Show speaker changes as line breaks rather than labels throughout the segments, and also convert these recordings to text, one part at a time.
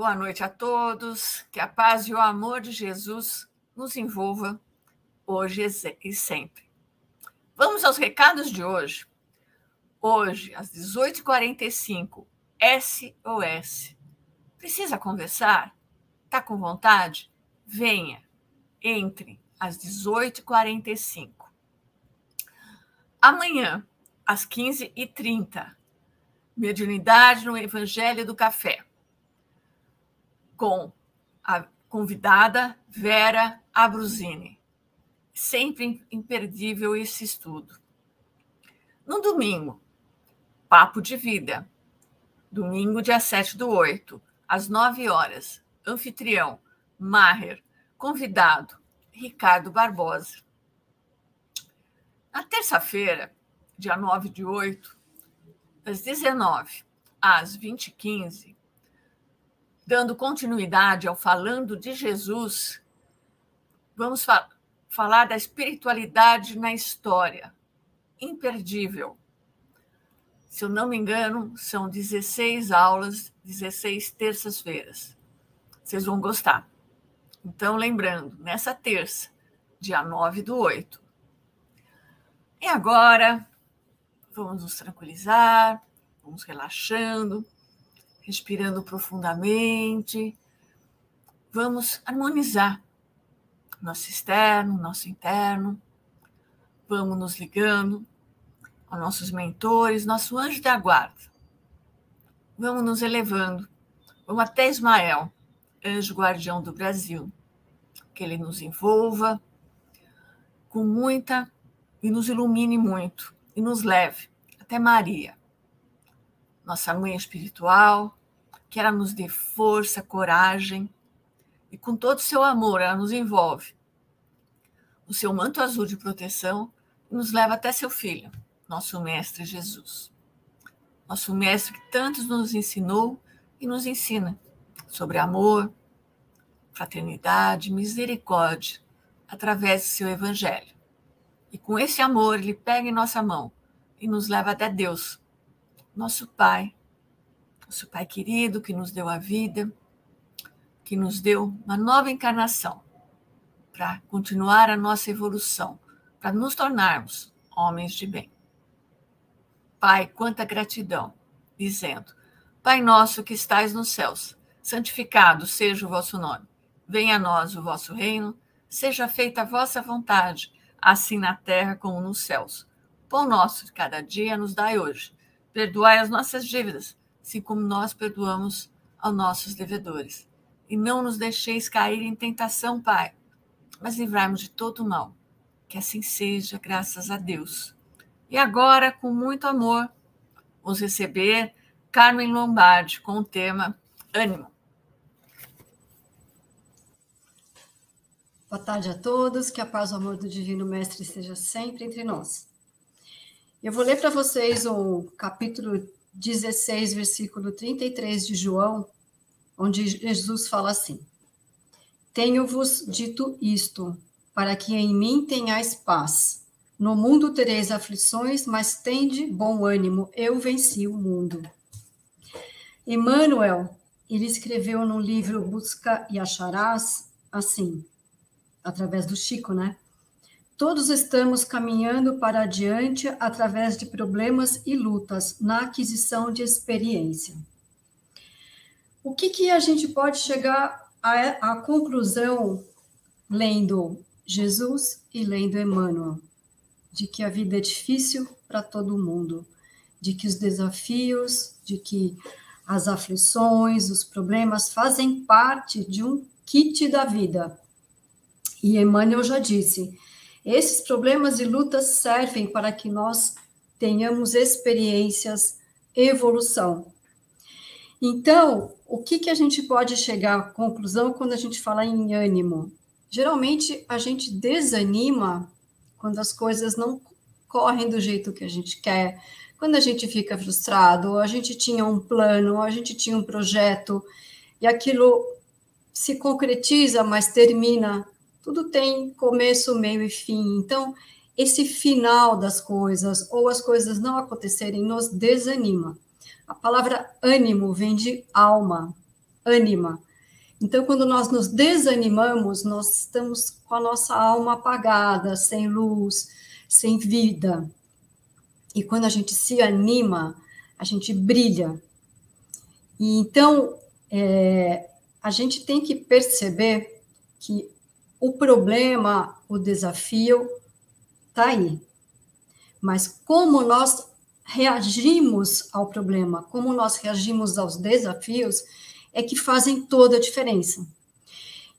Boa noite a todos. Que a paz e o amor de Jesus nos envolva hoje e sempre. Vamos aos recados de hoje. Hoje, às 18h45, SOS. Precisa conversar? Está com vontade? Venha, entre às 18h45. Amanhã, às 15h30, mediunidade no Evangelho do Café, com a convidada Vera Abruzini. Sempre imperdível esse estudo. No domingo, Papo de Vida. Domingo, dia 7 do 8, às 9 horas. Anfitrião, Maher. Convidado, Ricardo Barbosa. Na terça-feira, dia 9 de 8, das 19 às 20h15, dando continuidade ao Falando de Jesus, vamos fa falar da espiritualidade na história. Imperdível. Se eu não me engano, são 16 aulas, 16 terças-feiras. Vocês vão gostar. Então, lembrando, nessa terça, dia 9 do 8. E agora, vamos nos tranquilizar, vamos relaxando, respirando profundamente. Vamos harmonizar nosso externo, nosso interno. Vamos nos ligando aos nossos mentores, nosso anjo da guarda. Vamos nos elevando. Vamos até Ismael, anjo guardião do Brasil. Que ele nos envolva com muita e nos ilumine muito e nos leve até Maria, nossa mãe espiritual, que ela nos dê força, coragem e com todo o seu amor ela nos envolve. O seu manto azul de proteção nos leva até seu filho, nosso mestre Jesus. Nosso mestre que tantos nos ensinou e nos ensina sobre amor, fraternidade, misericórdia, através do seu evangelho. E com esse amor, ele pega em nossa mão e nos leva até Deus, nosso Pai, nosso Pai querido que nos deu a vida, que nos deu uma nova encarnação para continuar a nossa evolução, para nos tornarmos homens de bem. Pai, quanta gratidão, dizendo: Pai nosso que estais nos céus, santificado seja o vosso nome. Venha a nós o vosso reino, seja feita a vossa vontade, assim na terra como nos céus. Pão nosso de cada dia nos dai hoje. Perdoai as nossas dívidas, assim como nós perdoamos aos nossos devedores. E não nos deixeis cair em tentação, Pai, mas livrai-nos de todo mal. Que assim seja, graças a Deus. E agora, com muito amor, vamos receber Carmen Lombardi com o tema Ânimo.
Boa tarde a todos, que a paz e o amor do Divino Mestre esteja sempre entre nós. Eu vou ler para vocês o capítulo 16, versículo 33 de João, onde Jesus fala assim: Tenho-vos dito isto, para que em mim tenhais paz. No mundo tereis aflições, mas tende bom ânimo, eu venci o mundo. Emmanuel, ele escreveu no livro Busca e Acharás assim: através do Chico, né? Todos estamos caminhando para adiante através de problemas e lutas na aquisição de experiência. O que, que a gente pode chegar à, à conclusão lendo Jesus e lendo Emmanuel? De que a vida é difícil para todo mundo, de que os desafios, de que as aflições, os problemas fazem parte de um kit da vida e Emmanuel já disse: esses problemas e lutas servem para que nós tenhamos experiências, evolução. Então, o que, que a gente pode chegar à conclusão quando a gente fala em ânimo? Geralmente, a gente desanima quando as coisas não correm do jeito que a gente quer, quando a gente fica frustrado, a gente tinha um plano, a gente tinha um projeto, e aquilo se concretiza, mas termina tudo tem começo, meio e fim. Então, esse final das coisas ou as coisas não acontecerem nos desanima. A palavra ânimo vem de alma. ânima. Então, quando nós nos desanimamos, nós estamos com a nossa alma apagada, sem luz, sem vida. E quando a gente se anima, a gente brilha. E então, é, a gente tem que perceber que o problema, o desafio, está aí. Mas como nós reagimos ao problema, como nós reagimos aos desafios, é que fazem toda a diferença.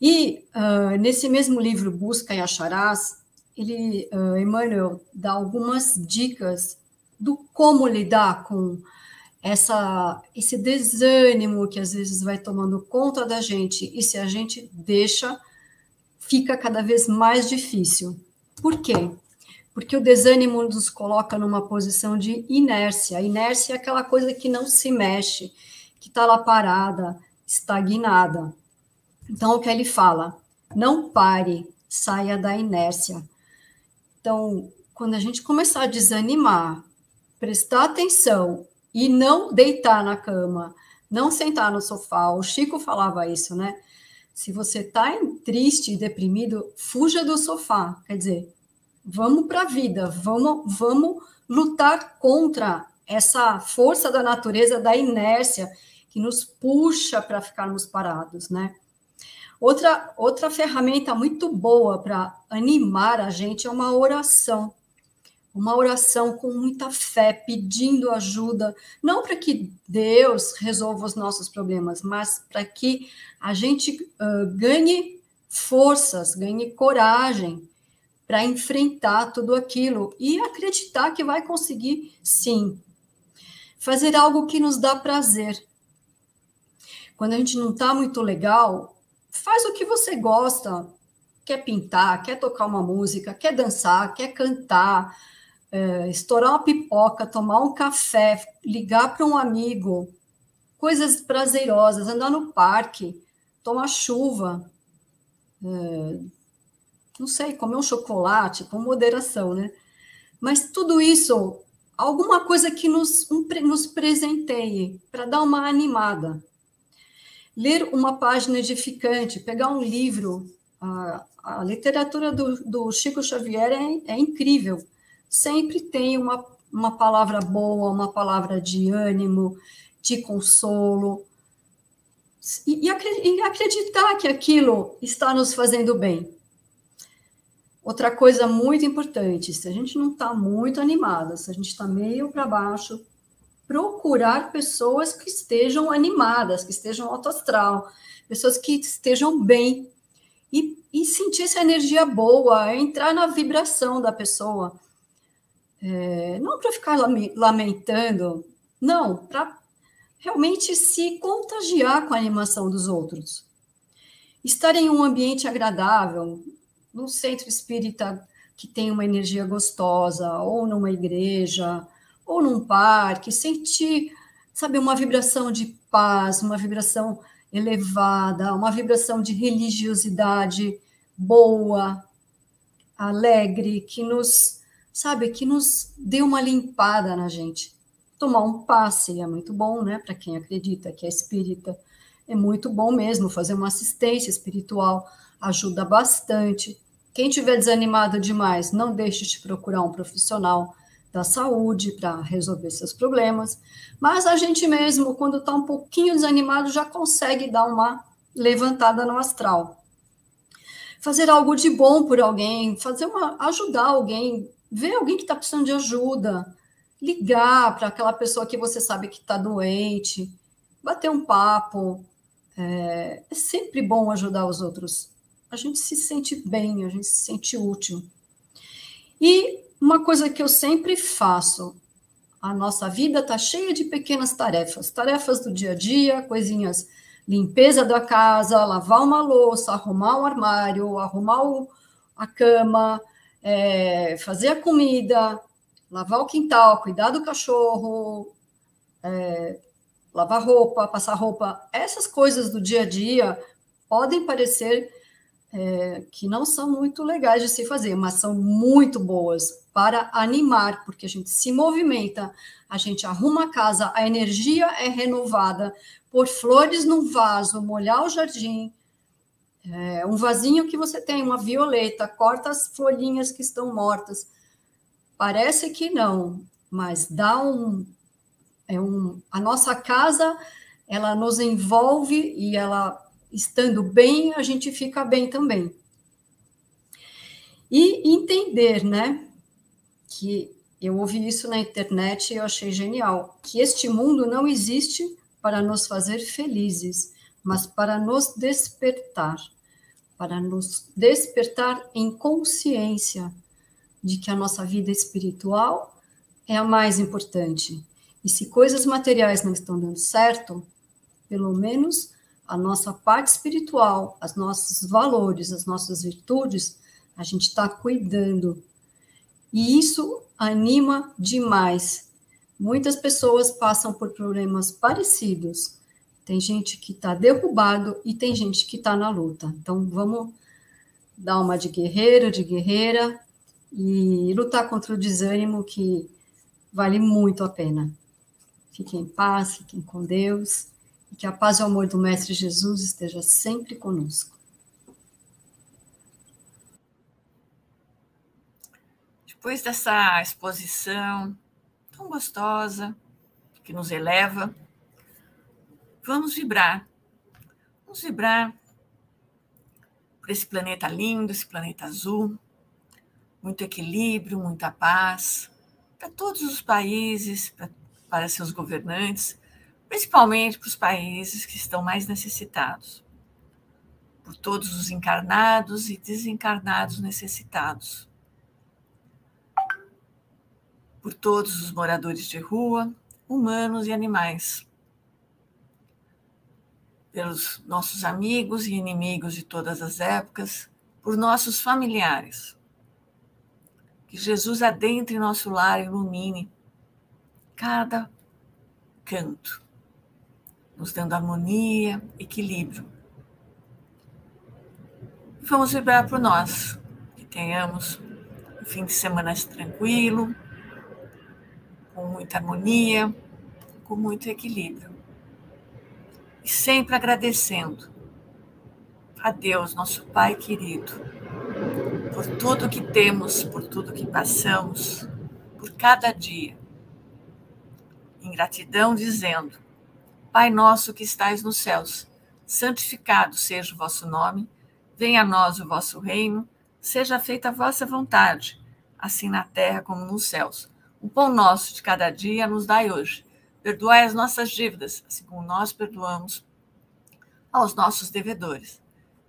E uh, nesse mesmo livro, Busca e Acharás, ele, uh, Emmanuel dá algumas dicas do como lidar com essa, esse desânimo que às vezes vai tomando conta da gente, e se a gente deixa, fica cada vez mais difícil. Por quê? Porque o desânimo nos coloca numa posição de inércia. A inércia é aquela coisa que não se mexe, que está lá parada, estagnada. Então, o que ele fala? Não pare, saia da inércia. Então, quando a gente começar a desanimar, prestar atenção e não deitar na cama, não sentar no sofá, o Chico falava isso, né? Se você está triste e deprimido, fuja do sofá. Quer dizer, vamos para a vida, vamos, vamos lutar contra essa força da natureza, da inércia, que nos puxa para ficarmos parados, né? Outra, outra ferramenta muito boa para animar a gente é uma oração. Uma oração com muita fé, pedindo ajuda, não para que Deus resolva os nossos problemas, mas para que a gente uh, ganhe forças, ganhe coragem para enfrentar tudo aquilo e acreditar que vai conseguir, sim. Fazer algo que nos dá prazer, quando a gente não está muito legal, faz o que você gosta. Quer pintar, quer tocar uma música, quer dançar, quer cantar, é, estourar uma pipoca, tomar um café, ligar para um amigo, coisas prazerosas, andar no parque, tomar chuva, é, não sei, comer um chocolate, com moderação, né? Mas tudo isso, alguma coisa que nos, um, nos presenteie, para dar uma animada ler uma página edificante, pegar um livro. A, a literatura do, do, Chico Xavier é, é, incrível. Sempre tem uma, uma palavra boa, uma palavra de ânimo, de consolo. E, e acreditar que aquilo está nos fazendo bem. Outra coisa muito importante, se a gente não está muito animada, se a gente está meio para baixo, procurar pessoas que estejam animadas, que estejam alto astral, pessoas que estejam bem e, e sentir essa energia boa, entrar na vibração da pessoa. É, não para ficar lamentando, não, para realmente se contagiar com a animação dos outros. Estar em um ambiente agradável, num centro espírita que tem uma energia gostosa, ou numa igreja, ou num parque, sentir, sabe, uma vibração de paz, uma vibração elevada, uma vibração de religiosidade boa, alegre, que nos, sabe, que nos dê uma limpada na gente. Tomar um passe é muito bom, né, para quem acredita que é espírita. É muito bom mesmo fazer uma assistência espiritual, ajuda bastante. Quem tiver desanimado demais, não deixe de procurar um profissional da saúde para resolver seus problemas, mas a gente mesmo, quando está um pouquinho desanimado, já consegue dar uma levantada no astral. Fazer algo de bom por alguém, fazer uma, ajudar alguém, ver alguém que está precisando de ajuda, ligar para aquela pessoa que você sabe que está doente, bater um papo. É, é sempre bom ajudar os outros. A gente se sente bem, a gente se sente útil. E uma coisa que eu sempre faço, a nossa vida está cheia de pequenas tarefas, tarefas do dia a dia, coisinhas, limpeza da casa, lavar uma louça, arrumar um armário, arrumar o, a cama, é, fazer a comida, lavar o quintal, cuidar do cachorro, é, lavar roupa, passar roupa. Essas coisas do dia a dia podem parecer é, que não são muito legais de se fazer, mas são muito boas para animar, porque a gente se movimenta, a gente arruma a casa, a energia é renovada, pôr flores num vaso, molhar o jardim, é, um vasinho que você tem, uma violeta, corta as folhinhas que estão mortas. Parece que não, mas dá um, é um. A nossa casa, ela nos envolve e ela, estando bem, a gente fica bem também. E entender, né? que eu ouvi isso na internet e eu achei genial, que este mundo não existe para nos fazer felizes, mas para nos despertar, para nos despertar em consciência de que a nossa vida espiritual é a mais importante. E se coisas materiais não estão dando certo, pelo menos a nossa parte espiritual, os nossos valores, as nossas virtudes, a gente está cuidando e isso anima demais. Muitas pessoas passam por problemas parecidos. Tem gente que está derrubado e tem gente que está na luta. Então, vamos dar uma de guerreiro, de guerreira e lutar contra o desânimo que vale muito a pena. Fiquem em paz, fiquem com Deus e que a paz e o amor do Mestre Jesus esteja sempre conosco.
Depois dessa exposição tão gostosa, que nos eleva, vamos vibrar. Vamos vibrar por esse planeta lindo, esse planeta azul, muito equilíbrio, muita paz, para todos os países, para, para seus governantes, principalmente para os países que estão mais necessitados, por todos os encarnados e desencarnados necessitados. Por todos os moradores de rua, humanos e animais, pelos nossos amigos e inimigos de todas as épocas, por nossos familiares. Que Jesus adentre nosso lar e ilumine cada canto, nos dando harmonia, equilíbrio. Vamos vibrar por nós, que tenhamos um fim de semana tranquilo, com muita harmonia, com muito equilíbrio. E sempre agradecendo a Deus, nosso Pai querido, por tudo que temos, por tudo que passamos, por cada dia. Em gratidão, dizendo: Pai nosso que estais nos céus, santificado seja o vosso nome, venha a nós o vosso reino, seja feita a vossa vontade, assim na terra como nos céus. O pão nosso de cada dia nos dai hoje. Perdoai as nossas dívidas, assim como nós perdoamos aos nossos devedores.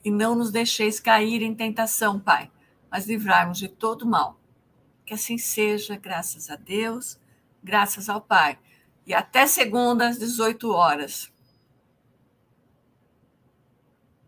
E não nos deixeis cair em tentação, Pai, mas livrai-nos de todo mal. Que assim seja, graças a Deus, graças ao Pai. E até segunda às 18 horas.